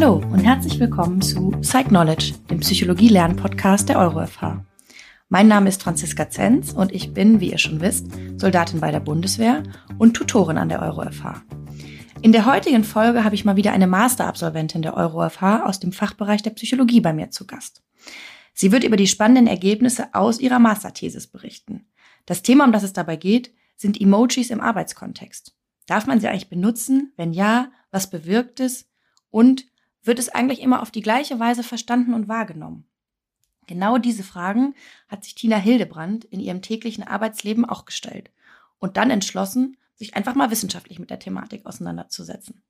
Hallo und herzlich willkommen zu Psych Knowledge, dem Psychologie-Lern-Podcast der EuroFH. Mein Name ist Franziska Zenz und ich bin, wie ihr schon wisst, Soldatin bei der Bundeswehr und Tutorin an der EuroFH. In der heutigen Folge habe ich mal wieder eine Masterabsolventin der EuroFH aus dem Fachbereich der Psychologie bei mir zu Gast. Sie wird über die spannenden Ergebnisse aus ihrer Masterthesis berichten. Das Thema, um das es dabei geht, sind Emojis im Arbeitskontext. Darf man sie eigentlich benutzen? Wenn ja, was bewirkt es? Und wird es eigentlich immer auf die gleiche Weise verstanden und wahrgenommen? Genau diese Fragen hat sich Tina Hildebrand in ihrem täglichen Arbeitsleben auch gestellt und dann entschlossen, sich einfach mal wissenschaftlich mit der Thematik auseinanderzusetzen.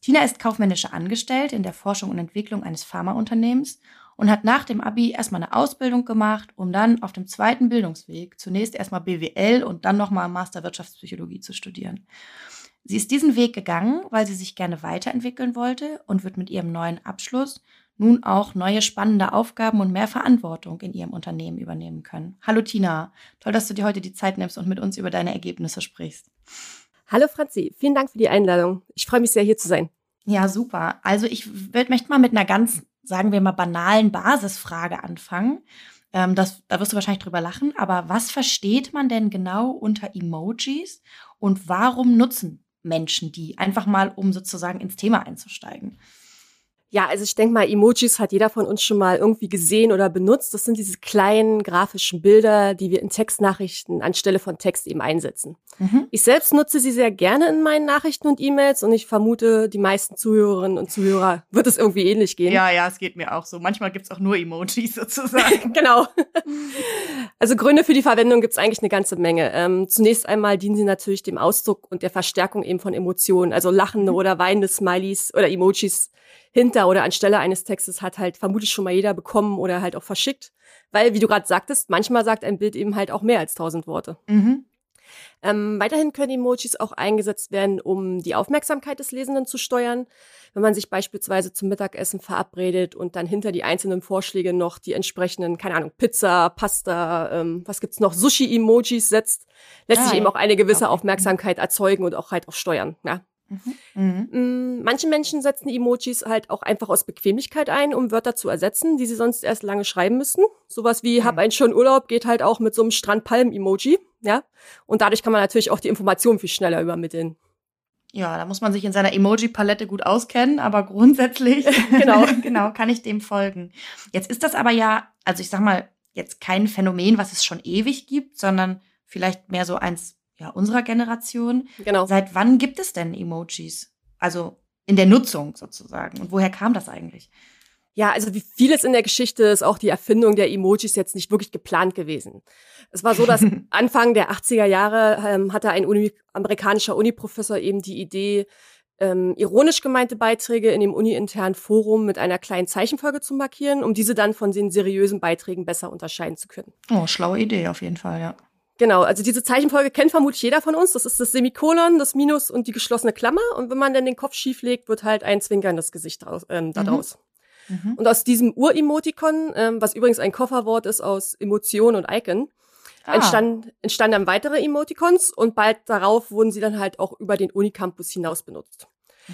Tina ist kaufmännische Angestellte in der Forschung und Entwicklung eines Pharmaunternehmens und hat nach dem Abi erstmal eine Ausbildung gemacht, um dann auf dem zweiten Bildungsweg zunächst erstmal BWL und dann nochmal Master Wirtschaftspsychologie zu studieren. Sie ist diesen Weg gegangen, weil sie sich gerne weiterentwickeln wollte und wird mit ihrem neuen Abschluss nun auch neue spannende Aufgaben und mehr Verantwortung in ihrem Unternehmen übernehmen können. Hallo Tina, toll, dass du dir heute die Zeit nimmst und mit uns über deine Ergebnisse sprichst. Hallo Franzi, vielen Dank für die Einladung. Ich freue mich sehr, hier zu sein. Ja, super. Also ich möchte mal mit einer ganz, sagen wir mal, banalen Basisfrage anfangen. Ähm, das, da wirst du wahrscheinlich drüber lachen, aber was versteht man denn genau unter Emojis und warum nutzen Menschen die? Einfach mal, um sozusagen ins Thema einzusteigen. Ja, also ich denke mal, Emojis hat jeder von uns schon mal irgendwie gesehen oder benutzt. Das sind diese kleinen grafischen Bilder, die wir in Textnachrichten anstelle von Text eben einsetzen. Mhm. Ich selbst nutze sie sehr gerne in meinen Nachrichten und E-Mails und ich vermute, die meisten Zuhörerinnen und Zuhörer wird es irgendwie ähnlich gehen. Ja, ja, es geht mir auch so. Manchmal gibt's auch nur Emojis sozusagen. genau. Also Gründe für die Verwendung gibt's eigentlich eine ganze Menge. Ähm, zunächst einmal dienen sie natürlich dem Ausdruck und der Verstärkung eben von Emotionen, also lachende mhm. oder weinende Smileys oder Emojis hinter oder anstelle eines Textes hat halt vermutlich schon mal jeder bekommen oder halt auch verschickt. Weil, wie du gerade sagtest, manchmal sagt ein Bild eben halt auch mehr als tausend Worte. Mhm. Ähm, weiterhin können Emojis auch eingesetzt werden, um die Aufmerksamkeit des Lesenden zu steuern. Wenn man sich beispielsweise zum Mittagessen verabredet und dann hinter die einzelnen Vorschläge noch die entsprechenden, keine Ahnung, Pizza, Pasta, ähm, was gibt's noch, Sushi-Emojis setzt, lässt ah, sich eben auch eine gewisse okay. Aufmerksamkeit erzeugen und auch halt auch steuern. Ja? Mhm. Mhm. Manche Menschen setzen Emojis halt auch einfach aus Bequemlichkeit ein, um Wörter zu ersetzen, die sie sonst erst lange schreiben müssten. Sowas wie mhm. hab einen schönen Urlaub geht halt auch mit so einem Strandpalm-Emoji, ja. Und dadurch kann man natürlich auch die Informationen viel schneller übermitteln. Ja, da muss man sich in seiner Emoji-Palette gut auskennen, aber grundsätzlich genau. genau, kann ich dem folgen. Jetzt ist das aber ja, also ich sag mal, jetzt kein Phänomen, was es schon ewig gibt, sondern vielleicht mehr so eins ja, unserer Generation. Genau. Seit wann gibt es denn Emojis? Also in der Nutzung sozusagen. Und woher kam das eigentlich? Ja, also wie vieles in der Geschichte ist auch die Erfindung der Emojis jetzt nicht wirklich geplant gewesen. Es war so, dass Anfang der 80er Jahre ähm, hatte ein Uni amerikanischer Uniprofessor eben die Idee, ähm, ironisch gemeinte Beiträge in dem uni-internen Forum mit einer kleinen Zeichenfolge zu markieren, um diese dann von den seriösen Beiträgen besser unterscheiden zu können. Oh, schlaue Idee auf jeden Fall, ja. Genau, also diese Zeichenfolge kennt vermutlich jeder von uns. Das ist das Semikolon, das Minus und die geschlossene Klammer. Und wenn man dann den Kopf schief legt, wird halt ein zwinkerndes Gesicht draus, ähm, daraus. Mhm. Mhm. Und aus diesem Ur-Emotikon, ähm, was übrigens ein Kofferwort ist aus Emotion und Icon, ah. entstand, entstanden dann weitere Emotikons und bald darauf wurden sie dann halt auch über den Unicampus hinaus benutzt.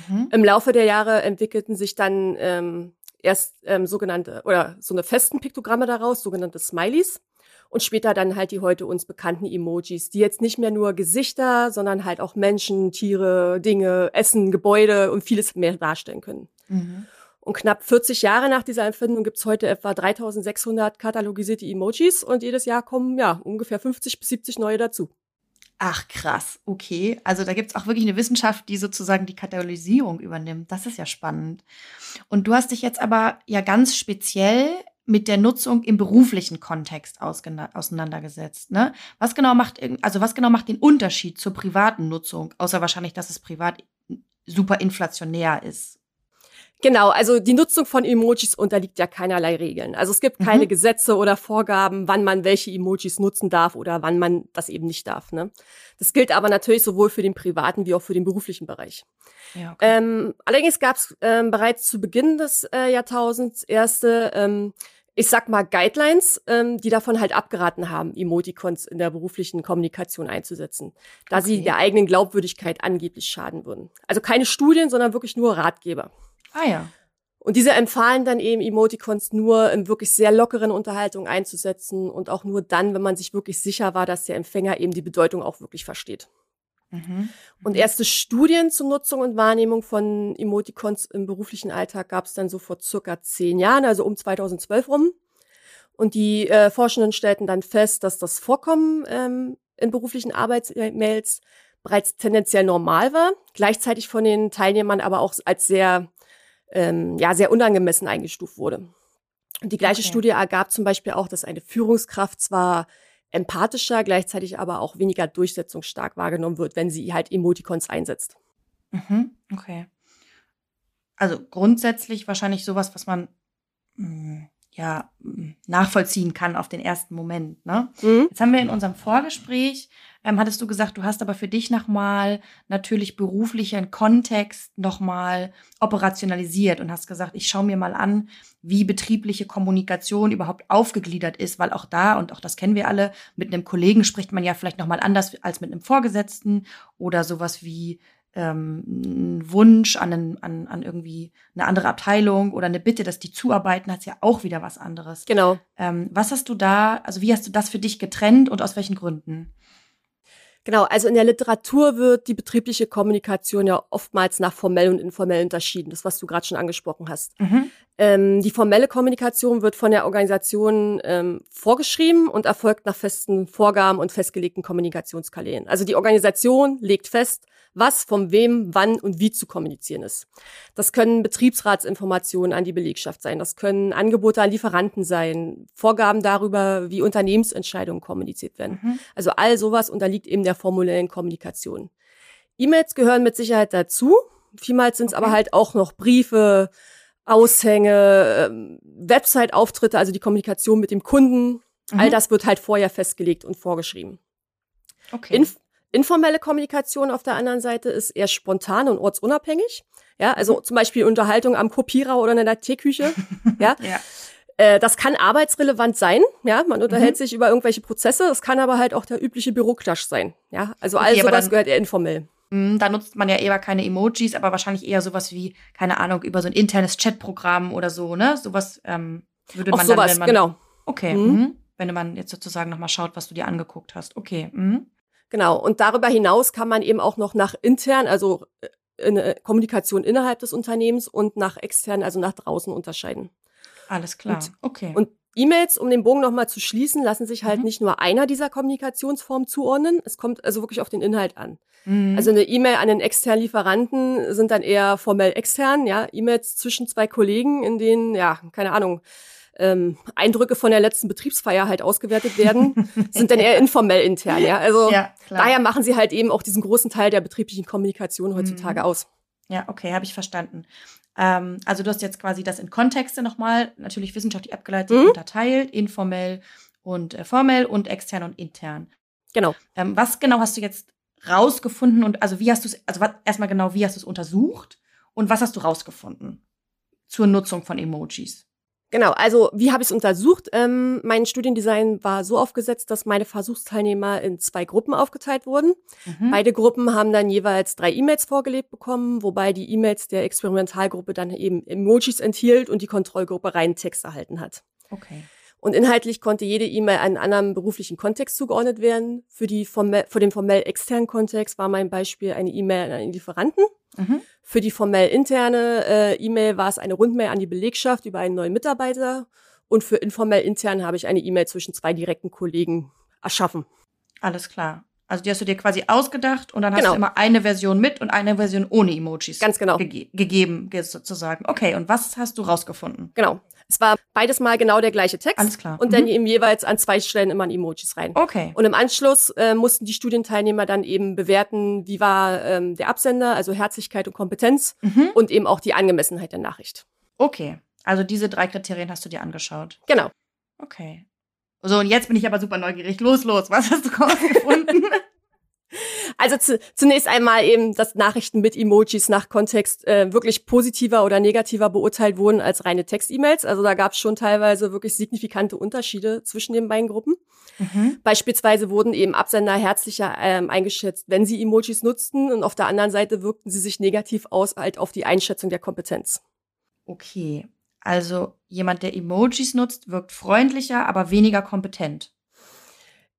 Mhm. Im Laufe der Jahre entwickelten sich dann ähm, erst ähm, sogenannte oder so eine festen Piktogramme daraus, sogenannte Smileys und später dann halt die heute uns bekannten Emojis, die jetzt nicht mehr nur Gesichter, sondern halt auch Menschen, Tiere, Dinge, Essen, Gebäude und vieles mehr darstellen können. Mhm. Und knapp 40 Jahre nach dieser Erfindung gibt's heute etwa 3600 katalogisierte Emojis und jedes Jahr kommen ja ungefähr 50 bis 70 neue dazu. Ach krass, okay. Also da gibt's auch wirklich eine Wissenschaft, die sozusagen die Katalogisierung übernimmt. Das ist ja spannend. Und du hast dich jetzt aber ja ganz speziell mit der Nutzung im beruflichen Kontext auseinandergesetzt. Ne? Was genau macht, also was genau macht den Unterschied zur privaten Nutzung, außer wahrscheinlich, dass es privat super inflationär ist? Genau, also die Nutzung von Emojis unterliegt ja keinerlei Regeln. Also es gibt keine mhm. Gesetze oder Vorgaben, wann man welche Emojis nutzen darf oder wann man das eben nicht darf. Ne? Das gilt aber natürlich sowohl für den privaten wie auch für den beruflichen Bereich. Ja, okay. ähm, allerdings gab es ähm, bereits zu Beginn des äh, Jahrtausends erste ähm, ich sag mal, Guidelines, ähm, die davon halt abgeraten haben, Emoticons in der beruflichen Kommunikation einzusetzen, da okay. sie der eigenen Glaubwürdigkeit angeblich schaden würden. Also keine Studien, sondern wirklich nur Ratgeber. Ah ja. Und diese empfahlen dann eben Emoticons nur in wirklich sehr lockeren Unterhaltungen einzusetzen und auch nur dann, wenn man sich wirklich sicher war, dass der Empfänger eben die Bedeutung auch wirklich versteht. Mhm. Und mhm. erste Studien zur Nutzung und Wahrnehmung von Emoticons im beruflichen Alltag gab es dann so vor circa zehn Jahren, also um 2012 rum. Und die äh, Forschenden stellten dann fest, dass das Vorkommen ähm, in beruflichen Arbeitsmails bereits tendenziell normal war, gleichzeitig von den Teilnehmern aber auch als sehr, ähm, ja, sehr unangemessen eingestuft wurde. Und die gleiche okay. Studie ergab zum Beispiel auch, dass eine Führungskraft zwar empathischer, gleichzeitig aber auch weniger durchsetzungsstark wahrgenommen wird, wenn sie halt Emoticons einsetzt. Mhm, okay. Also grundsätzlich wahrscheinlich sowas, was man mh, hm, ja nachvollziehen kann auf den ersten Moment. Ne? Mhm. Jetzt haben wir in unserem Vorgespräch, ähm, hattest du gesagt, du hast aber für dich nochmal natürlich beruflichen Kontext nochmal operationalisiert und hast gesagt, ich schaue mir mal an, wie betriebliche Kommunikation überhaupt aufgegliedert ist, weil auch da, und auch das kennen wir alle, mit einem Kollegen spricht man ja vielleicht nochmal anders als mit einem Vorgesetzten oder sowas wie ähm, ein Wunsch an, einen, an, an irgendwie eine andere Abteilung oder eine Bitte, dass die zuarbeiten, hat ja auch wieder was anderes. Genau. Ähm, was hast du da, also wie hast du das für dich getrennt und aus welchen Gründen? Genau, also in der Literatur wird die betriebliche Kommunikation ja oftmals nach formell und informell unterschieden, das was du gerade schon angesprochen hast. Mhm. Ähm, die formelle Kommunikation wird von der Organisation ähm, vorgeschrieben und erfolgt nach festen Vorgaben und festgelegten Kommunikationskanälen. Also die Organisation legt fest, was von wem, wann und wie zu kommunizieren ist. Das können Betriebsratsinformationen an die Belegschaft sein, das können Angebote an Lieferanten sein, Vorgaben darüber, wie Unternehmensentscheidungen kommuniziert werden. Mhm. Also all sowas unterliegt eben der formulellen Kommunikation. E-Mails gehören mit Sicherheit dazu. Vielmals sind es okay. aber halt auch noch Briefe, Aushänge, ähm, Website-Auftritte, also die Kommunikation mit dem Kunden. Mhm. All das wird halt vorher festgelegt und vorgeschrieben. Okay. Inf Informelle Kommunikation auf der anderen Seite ist eher spontan und ortsunabhängig. Ja, also mhm. zum Beispiel Unterhaltung am Kopierer oder in der Teeküche. ja. ja. Äh, das kann arbeitsrelevant sein, ja, man unterhält mhm. sich über irgendwelche Prozesse, es kann aber halt auch der übliche Büroklatsch sein, ja, also okay, all sowas gehört eher informell. Mh, da nutzt man ja eher keine Emojis, aber wahrscheinlich eher sowas wie, keine Ahnung, über so ein internes Chatprogramm oder so, ne, sowas ähm, würde man auch dann, sowas, man, genau. Okay, mhm. Mh. wenn man jetzt sozusagen nochmal schaut, was du dir angeguckt hast, okay. Mh. Genau. Und darüber hinaus kann man eben auch noch nach intern, also eine äh, Kommunikation innerhalb des Unternehmens und nach extern, also nach draußen unterscheiden. Alles klar. Und, okay. Und E-Mails, um den Bogen nochmal zu schließen, lassen sich halt mhm. nicht nur einer dieser Kommunikationsformen zuordnen. Es kommt also wirklich auf den Inhalt an. Mhm. Also eine E-Mail an den externen Lieferanten sind dann eher formell extern, ja. E-Mails zwischen zwei Kollegen, in denen, ja, keine Ahnung, ähm, Eindrücke von der letzten Betriebsfeier halt ausgewertet werden, sind dann eher informell intern. Ja, also ja, daher machen sie halt eben auch diesen großen Teil der betrieblichen Kommunikation heutzutage mhm. aus. Ja, okay, habe ich verstanden. Ähm, also du hast jetzt quasi das in Kontexte nochmal, natürlich wissenschaftlich abgeleitet, mhm. unterteilt, informell und äh, formell und extern und intern. Genau. Ähm, was genau hast du jetzt rausgefunden und also wie hast du es, also erstmal genau, wie hast du es untersucht und was hast du rausgefunden zur Nutzung von Emojis? Genau, also wie habe ich es untersucht? Ähm, mein Studiendesign war so aufgesetzt, dass meine Versuchsteilnehmer in zwei Gruppen aufgeteilt wurden. Mhm. Beide Gruppen haben dann jeweils drei E-Mails vorgelegt bekommen, wobei die E-Mails der Experimentalgruppe dann eben Emojis enthielt und die Kontrollgruppe reinen Text erhalten hat. Okay. Und inhaltlich konnte jede E-Mail einen anderen beruflichen Kontext zugeordnet werden. Für, die formell, für den formell externen Kontext war mein Beispiel eine E-Mail an einen Lieferanten. Mhm. Für die formell interne äh, E-Mail war es eine Rundmail an die Belegschaft über einen neuen Mitarbeiter. Und für informell intern habe ich eine E-Mail zwischen zwei direkten Kollegen erschaffen. Alles klar. Also die hast du dir quasi ausgedacht und dann hast genau. du immer eine Version mit und eine Version ohne Emojis. Ganz genau. Ge gegeben, sozusagen. Okay, und was hast du rausgefunden? Genau. Es war beides mal genau der gleiche Text. Alles klar. Und mhm. dann eben jeweils an zwei Stellen immer ein Emojis rein. Okay. Und im Anschluss äh, mussten die Studienteilnehmer dann eben bewerten, wie war ähm, der Absender, also Herzlichkeit und Kompetenz mhm. und eben auch die Angemessenheit der Nachricht. Okay. Also diese drei Kriterien hast du dir angeschaut. Genau. Okay. So, und jetzt bin ich aber super neugierig. Los, los. Was hast du rausgefunden? Also zu, zunächst einmal eben, dass Nachrichten mit Emojis nach Kontext äh, wirklich positiver oder negativer beurteilt wurden als reine Text-E-Mails. Also da gab es schon teilweise wirklich signifikante Unterschiede zwischen den beiden Gruppen. Mhm. Beispielsweise wurden eben Absender herzlicher ähm, eingeschätzt, wenn sie Emojis nutzten und auf der anderen Seite wirkten sie sich negativ aus halt auf die Einschätzung der Kompetenz. Okay, also jemand, der Emojis nutzt, wirkt freundlicher, aber weniger kompetent.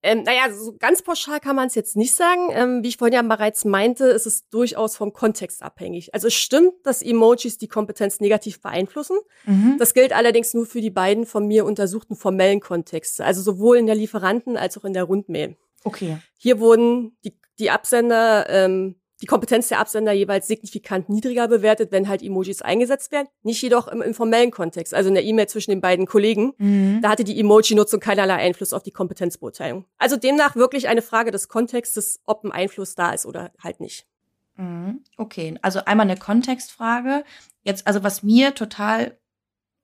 Ähm, naja, so ganz pauschal kann man es jetzt nicht sagen. Ähm, wie ich vorhin ja bereits meinte, ist es durchaus vom Kontext abhängig. Also es stimmt, dass Emojis die Kompetenz negativ beeinflussen. Mhm. Das gilt allerdings nur für die beiden von mir untersuchten formellen Kontexte, also sowohl in der Lieferanten- als auch in der Rundmail. Okay. Hier wurden die, die Absender ähm, die Kompetenz der Absender jeweils signifikant niedriger bewertet, wenn halt Emojis eingesetzt werden. Nicht jedoch im informellen Kontext, also in der E-Mail zwischen den beiden Kollegen. Mhm. Da hatte die Emoji-Nutzung keinerlei Einfluss auf die Kompetenzbeurteilung. Also demnach wirklich eine Frage des Kontextes, ob ein Einfluss da ist oder halt nicht. Mhm. Okay, also einmal eine Kontextfrage. Jetzt, also was mir total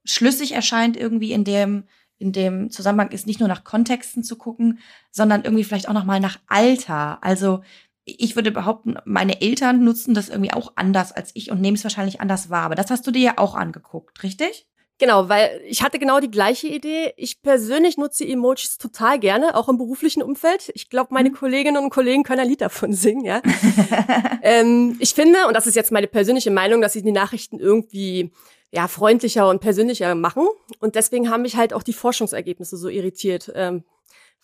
schlüssig erscheint irgendwie in dem in dem Zusammenhang ist nicht nur nach Kontexten zu gucken, sondern irgendwie vielleicht auch noch mal nach Alter. Also ich würde behaupten, meine Eltern nutzen das irgendwie auch anders als ich und nehmen es wahrscheinlich anders wahr. Aber das hast du dir ja auch angeguckt, richtig? Genau, weil ich hatte genau die gleiche Idee. Ich persönlich nutze Emojis total gerne, auch im beruflichen Umfeld. Ich glaube, meine mhm. Kolleginnen und Kollegen können ein Lied davon singen, ja. ähm, ich finde, und das ist jetzt meine persönliche Meinung, dass sie die Nachrichten irgendwie ja freundlicher und persönlicher machen. Und deswegen haben mich halt auch die Forschungsergebnisse so irritiert. Ähm,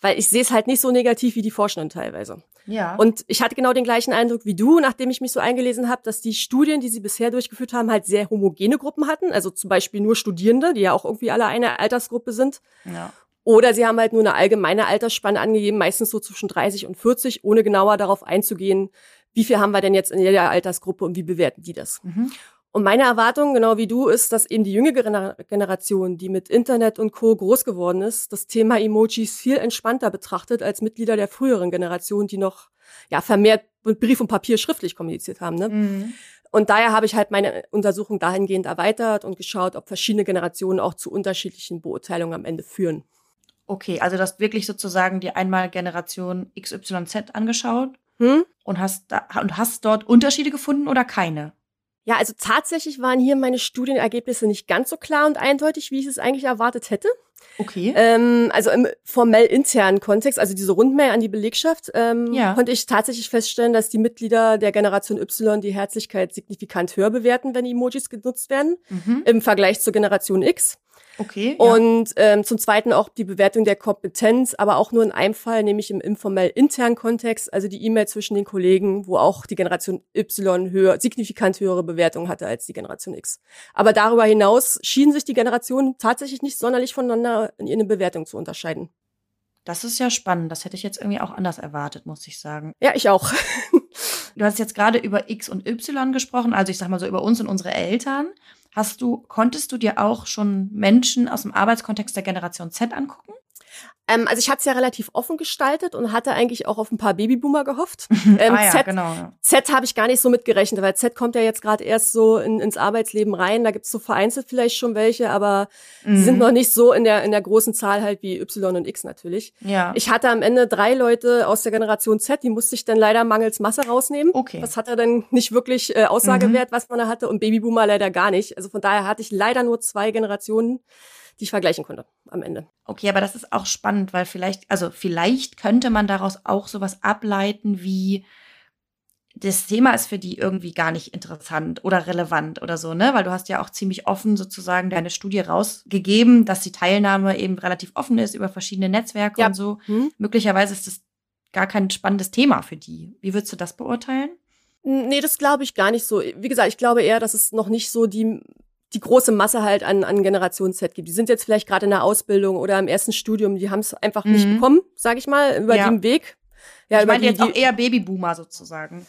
weil ich sehe es halt nicht so negativ wie die Forschenden teilweise. Ja. Und ich hatte genau den gleichen Eindruck wie du, nachdem ich mich so eingelesen habe, dass die Studien, die sie bisher durchgeführt haben, halt sehr homogene Gruppen hatten. Also zum Beispiel nur Studierende, die ja auch irgendwie alle eine Altersgruppe sind. Ja. Oder sie haben halt nur eine allgemeine Altersspanne angegeben, meistens so zwischen 30 und 40, ohne genauer darauf einzugehen, wie viel haben wir denn jetzt in jeder Altersgruppe und wie bewerten die das. Mhm. Und meine Erwartung, genau wie du, ist, dass eben die jüngere Generation, die mit Internet und Co. groß geworden ist, das Thema Emojis viel entspannter betrachtet als Mitglieder der früheren Generation, die noch ja vermehrt mit Brief und Papier schriftlich kommuniziert haben. Ne? Mhm. Und daher habe ich halt meine Untersuchung dahingehend erweitert und geschaut, ob verschiedene Generationen auch zu unterschiedlichen Beurteilungen am Ende führen. Okay, also du hast wirklich sozusagen dir einmal Generation XYZ angeschaut hm? und hast da, und hast dort Unterschiede gefunden oder keine? Ja, also tatsächlich waren hier meine Studienergebnisse nicht ganz so klar und eindeutig, wie ich es eigentlich erwartet hätte. Okay. Ähm, also im formell internen Kontext, also diese Rundmail an die Belegschaft, ähm, ja. konnte ich tatsächlich feststellen, dass die Mitglieder der Generation Y die Herzlichkeit signifikant höher bewerten, wenn Emojis genutzt werden, mhm. im Vergleich zur Generation X. Okay. Und ja. ähm, zum Zweiten auch die Bewertung der Kompetenz, aber auch nur in einem Fall, nämlich im informell internen Kontext, also die E-Mail zwischen den Kollegen, wo auch die Generation Y höher, signifikant höhere Bewertung hatte als die Generation X. Aber darüber hinaus schienen sich die Generationen tatsächlich nicht sonderlich voneinander in ihren Bewertungen zu unterscheiden. Das ist ja spannend. Das hätte ich jetzt irgendwie auch anders erwartet, muss ich sagen. Ja, ich auch. du hast jetzt gerade über X und Y gesprochen, also ich sag mal so über uns und unsere Eltern. Hast du, konntest du dir auch schon Menschen aus dem Arbeitskontext der Generation Z angucken? Ähm, also ich hatte es ja relativ offen gestaltet und hatte eigentlich auch auf ein paar Babyboomer gehofft. Ähm, ah ja, Z, genau. Ja. Z habe ich gar nicht so mitgerechnet, weil Z kommt ja jetzt gerade erst so in, ins Arbeitsleben rein. Da gibt's so vereinzelt vielleicht schon welche, aber mhm. sie sind noch nicht so in der, in der großen Zahl halt wie Y und X natürlich. Ja. Ich hatte am Ende drei Leute aus der Generation Z, die musste ich dann leider mangels Masse rausnehmen. Okay. Das hat er dann nicht wirklich äh, Aussagewert, mhm. was man da hatte und Babyboomer leider gar nicht. Also von daher hatte ich leider nur zwei Generationen die ich vergleichen konnte am Ende. Okay, aber das ist auch spannend, weil vielleicht, also vielleicht könnte man daraus auch sowas ableiten wie, das Thema ist für die irgendwie gar nicht interessant oder relevant oder so, ne? Weil du hast ja auch ziemlich offen sozusagen deine Studie rausgegeben, dass die Teilnahme eben relativ offen ist über verschiedene Netzwerke ja. und so. Hm. Möglicherweise ist das gar kein spannendes Thema für die. Wie würdest du das beurteilen? Nee, das glaube ich gar nicht so. Wie gesagt, ich glaube eher, dass es noch nicht so die die große Masse halt an, an Generation Z gibt. Die sind jetzt vielleicht gerade in der Ausbildung oder im ersten Studium, die haben es einfach mhm. nicht bekommen, sage ich mal, über ja. den Weg. Ja, ich meine jetzt auch eher Babyboomer sozusagen.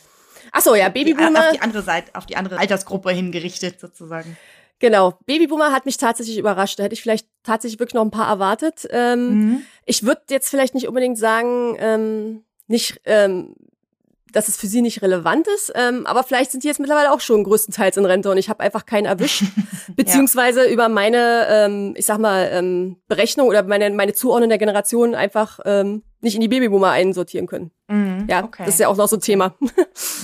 Ach so, ja, Babyboomer. Auf die andere Seite, auf die andere Altersgruppe hingerichtet sozusagen. Genau, Babyboomer hat mich tatsächlich überrascht. Da hätte ich vielleicht tatsächlich wirklich noch ein paar erwartet. Ähm, mhm. Ich würde jetzt vielleicht nicht unbedingt sagen, ähm, nicht ähm, dass es für sie nicht relevant ist. Ähm, aber vielleicht sind die jetzt mittlerweile auch schon größtenteils in Rente und ich habe einfach keinen erwischt. Beziehungsweise ja. über meine, ähm, ich sag mal, ähm, Berechnung oder meine, meine Zuordnung der Generation einfach ähm, nicht in die Babyboomer einsortieren können. Mhm, ja, okay. das ist ja auch noch so ein Thema.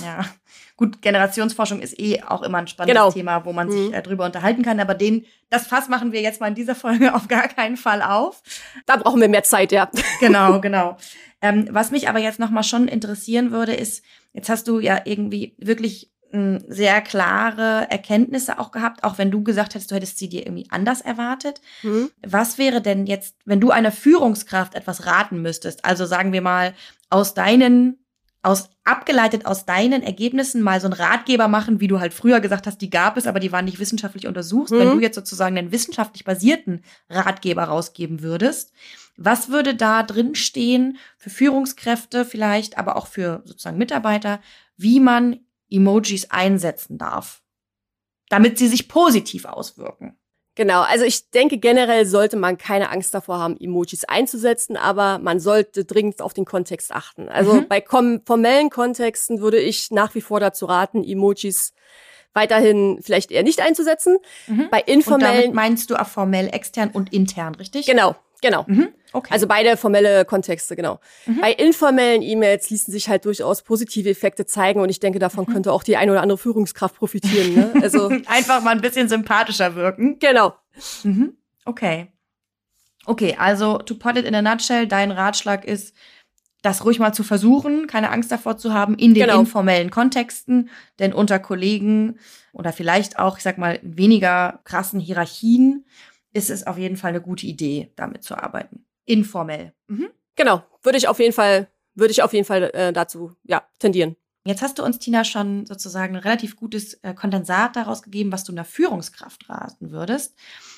ja. Gut, Generationsforschung ist eh auch immer ein spannendes genau. Thema, wo man sich mhm. äh, drüber unterhalten kann. Aber den, das Fass machen wir jetzt mal in dieser Folge auf gar keinen Fall auf. Da brauchen wir mehr Zeit, ja. Genau, genau. Ähm, was mich aber jetzt nochmal schon interessieren würde, ist, jetzt hast du ja irgendwie wirklich mh, sehr klare Erkenntnisse auch gehabt, auch wenn du gesagt hättest, du hättest sie dir irgendwie anders erwartet. Mhm. Was wäre denn jetzt, wenn du einer Führungskraft etwas raten müsstest? Also sagen wir mal, aus deinen, aus, abgeleitet aus deinen Ergebnissen mal so einen Ratgeber machen, wie du halt früher gesagt hast, die gab es, aber die waren nicht wissenschaftlich untersucht. Mhm. Wenn du jetzt sozusagen einen wissenschaftlich basierten Ratgeber rausgeben würdest, was würde da drin stehen für Führungskräfte vielleicht, aber auch für sozusagen Mitarbeiter, wie man Emojis einsetzen darf, damit sie sich positiv auswirken? Genau, also ich denke generell sollte man keine Angst davor haben, Emojis einzusetzen, aber man sollte dringend auf den Kontext achten. Also Mhm. bei formellen Kontexten würde ich nach wie vor dazu raten, Emojis weiterhin vielleicht eher nicht einzusetzen. Mhm. Bei Und damit informellen, meinst du auch formell extern und intern, richtig? genau, genau. Mhm. Okay. Also beide formelle Kontexte, genau. Mhm. Bei informellen E-Mails ließen sich halt durchaus positive Effekte zeigen und ich denke, davon Mhm. könnte auch die eine oder andere Führungskraft profitieren. Ne? Also einfach mal ein bisschen sympathischer wirken. genau. Mhm. Okay. Okay, also to put it in a nutshell, dein Ratschlag ist, das ruhig mal zu versuchen, keine Angst davor zu haben in den Genau. informellen Kontexten, denn unter Kollegen oder vielleicht auch, ich sag mal, weniger krassen Hierarchien ist es auf jeden Fall eine gute Idee, damit zu arbeiten. Informell. Mhm. Genau, würde ich auf jeden Fall, würde ich auf jeden Fall äh, dazu ja tendieren. Jetzt hast du uns, Tina, schon sozusagen ein relativ gutes äh, Kondensat daraus gegeben, was du einer Führungskraft raten würdest.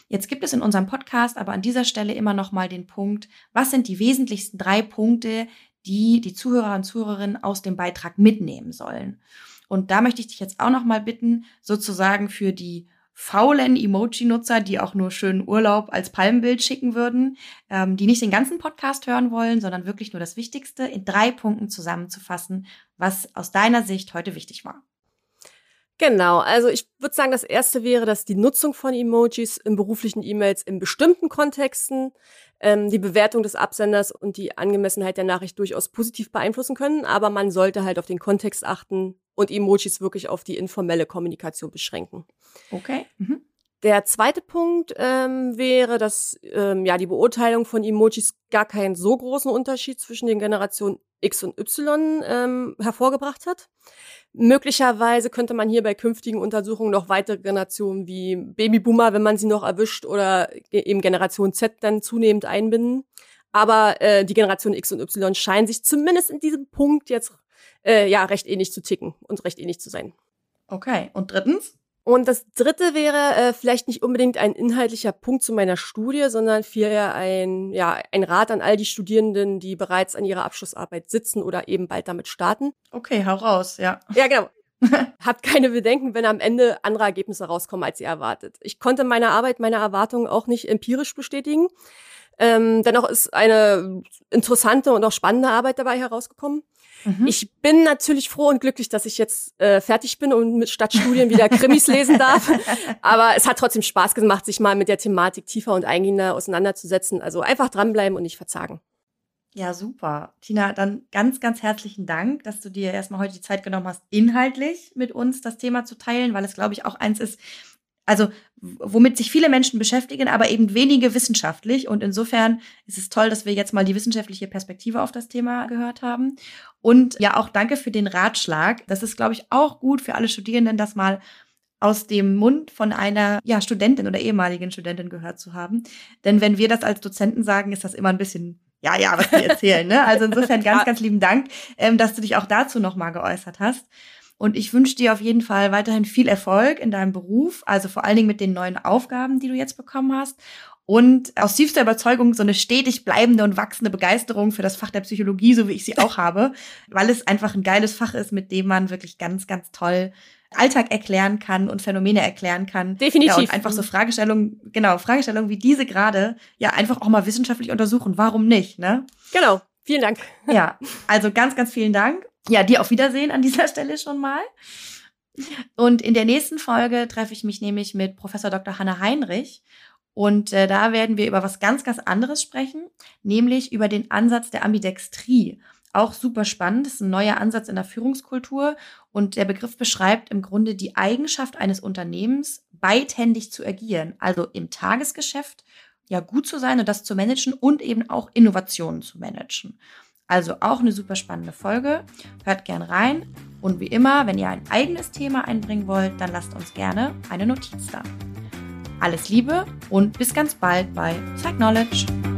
Jetzt gibt es in unserem Podcast aber an dieser Stelle immer noch mal den Punkt, was sind die wesentlichsten drei Punkte, die die Zuhörer und Zuhörerinnen aus dem Beitrag mitnehmen sollen? Und da möchte ich dich jetzt auch noch mal bitten, sozusagen für die faulen Emoji-Nutzer, die auch nur schönen Urlaub als Palmbild schicken würden, ähm, die nicht den ganzen Podcast hören wollen, sondern wirklich nur das Wichtigste in drei Punkten zusammenzufassen, was aus deiner Sicht heute wichtig war. Genau, also ich würde sagen, das erste wäre, dass die Nutzung von Emojis in beruflichen E-Mails in bestimmten Kontexten ähm, die Bewertung des Absenders und die Angemessenheit der Nachricht durchaus positiv beeinflussen können, aber man sollte halt auf den Kontext achten und Emojis wirklich auf die informelle Kommunikation beschränken. Okay. Mhm. Der zweite Punkt ähm, wäre, dass ähm, ja die Beurteilung von Emojis gar keinen so großen Unterschied zwischen den Generationen X und Y ähm, hervorgebracht hat. Möglicherweise könnte man hier bei künftigen Untersuchungen noch weitere Generationen wie Babyboomer, wenn man sie noch erwischt, oder eben Generation Z dann zunehmend einbinden. Aber äh, die Generation X und Y scheinen sich zumindest in diesem Punkt jetzt äh, ja recht ähnlich zu ticken und recht ähnlich zu sein. Okay. Und drittens? Und das dritte wäre äh, vielleicht nicht unbedingt ein inhaltlicher Punkt zu meiner Studie, sondern vielmehr ein, ja, ein Rat an all die Studierenden, die bereits an ihrer Abschlussarbeit sitzen oder eben bald damit starten. Okay, hau raus, ja. Ja, genau. Habt keine Bedenken, wenn am Ende andere Ergebnisse rauskommen, als ihr erwartet. Ich konnte meine Arbeit, meine Erwartungen auch nicht empirisch bestätigen. Ähm, dennoch ist eine interessante und auch spannende Arbeit dabei herausgekommen. Mhm. Ich bin natürlich froh und glücklich, dass ich jetzt äh, fertig bin und mit statt Studien wieder Krimis lesen darf. Aber es hat trotzdem Spaß gemacht, sich mal mit der Thematik tiefer und eingehender auseinanderzusetzen. Also einfach dranbleiben und nicht verzagen. Ja, super. Tina, dann ganz, ganz herzlichen Dank, dass du dir erstmal heute die Zeit genommen hast, inhaltlich mit uns das Thema zu teilen, weil es, glaube ich, auch eins ist, also womit sich viele Menschen beschäftigen, aber eben wenige wissenschaftlich. Und insofern ist es toll, dass wir jetzt mal die wissenschaftliche Perspektive auf das Thema gehört haben. Und ja, auch danke für den Ratschlag. Das ist, glaube ich, auch gut für alle Studierenden, das mal aus dem Mund von einer ja, Studentin oder ehemaligen Studentin gehört zu haben. Denn wenn wir das als Dozenten sagen, ist das immer ein bisschen ja, ja, was die erzählen. Ne? Also insofern ganz, ganz lieben Dank, ähm, dass du dich auch dazu nochmal geäußert hast. Und ich wünsche dir auf jeden Fall weiterhin viel Erfolg in deinem Beruf, also vor allen Dingen mit den neuen Aufgaben, die du jetzt bekommen hast. Und aus tiefster Überzeugung so eine stetig bleibende und wachsende Begeisterung für das Fach der Psychologie, so wie ich sie auch habe, weil es einfach ein geiles Fach ist, mit dem man wirklich ganz, ganz toll Alltag erklären kann und Phänomene erklären kann. Definitiv. Ja, und einfach so Fragestellungen, genau, Fragestellungen wie diese gerade, ja, einfach auch mal wissenschaftlich untersuchen. Warum nicht, ne? Genau. Vielen Dank. Ja, also ganz, ganz vielen Dank. Ja, dir auf Wiedersehen an dieser Stelle schon mal. Und in der nächsten Folge treffe ich mich nämlich mit Professor Dr. Hanna Heinrich. Und äh, da werden wir über was ganz, ganz anderes sprechen, nämlich über den Ansatz der Ambidextrie. Auch super spannend, das ist ein neuer Ansatz in der Führungskultur und der Begriff beschreibt im Grunde die Eigenschaft eines Unternehmens, beidhändig zu agieren, also im Tagesgeschäft ja gut zu sein und das zu managen und eben auch Innovationen zu managen. Also auch eine super spannende Folge. Hört gern rein. Und wie immer, wenn ihr ein eigenes Thema einbringen wollt, dann lasst uns gerne eine Notiz da. Alles Liebe und bis ganz bald bei Psych Knowledge.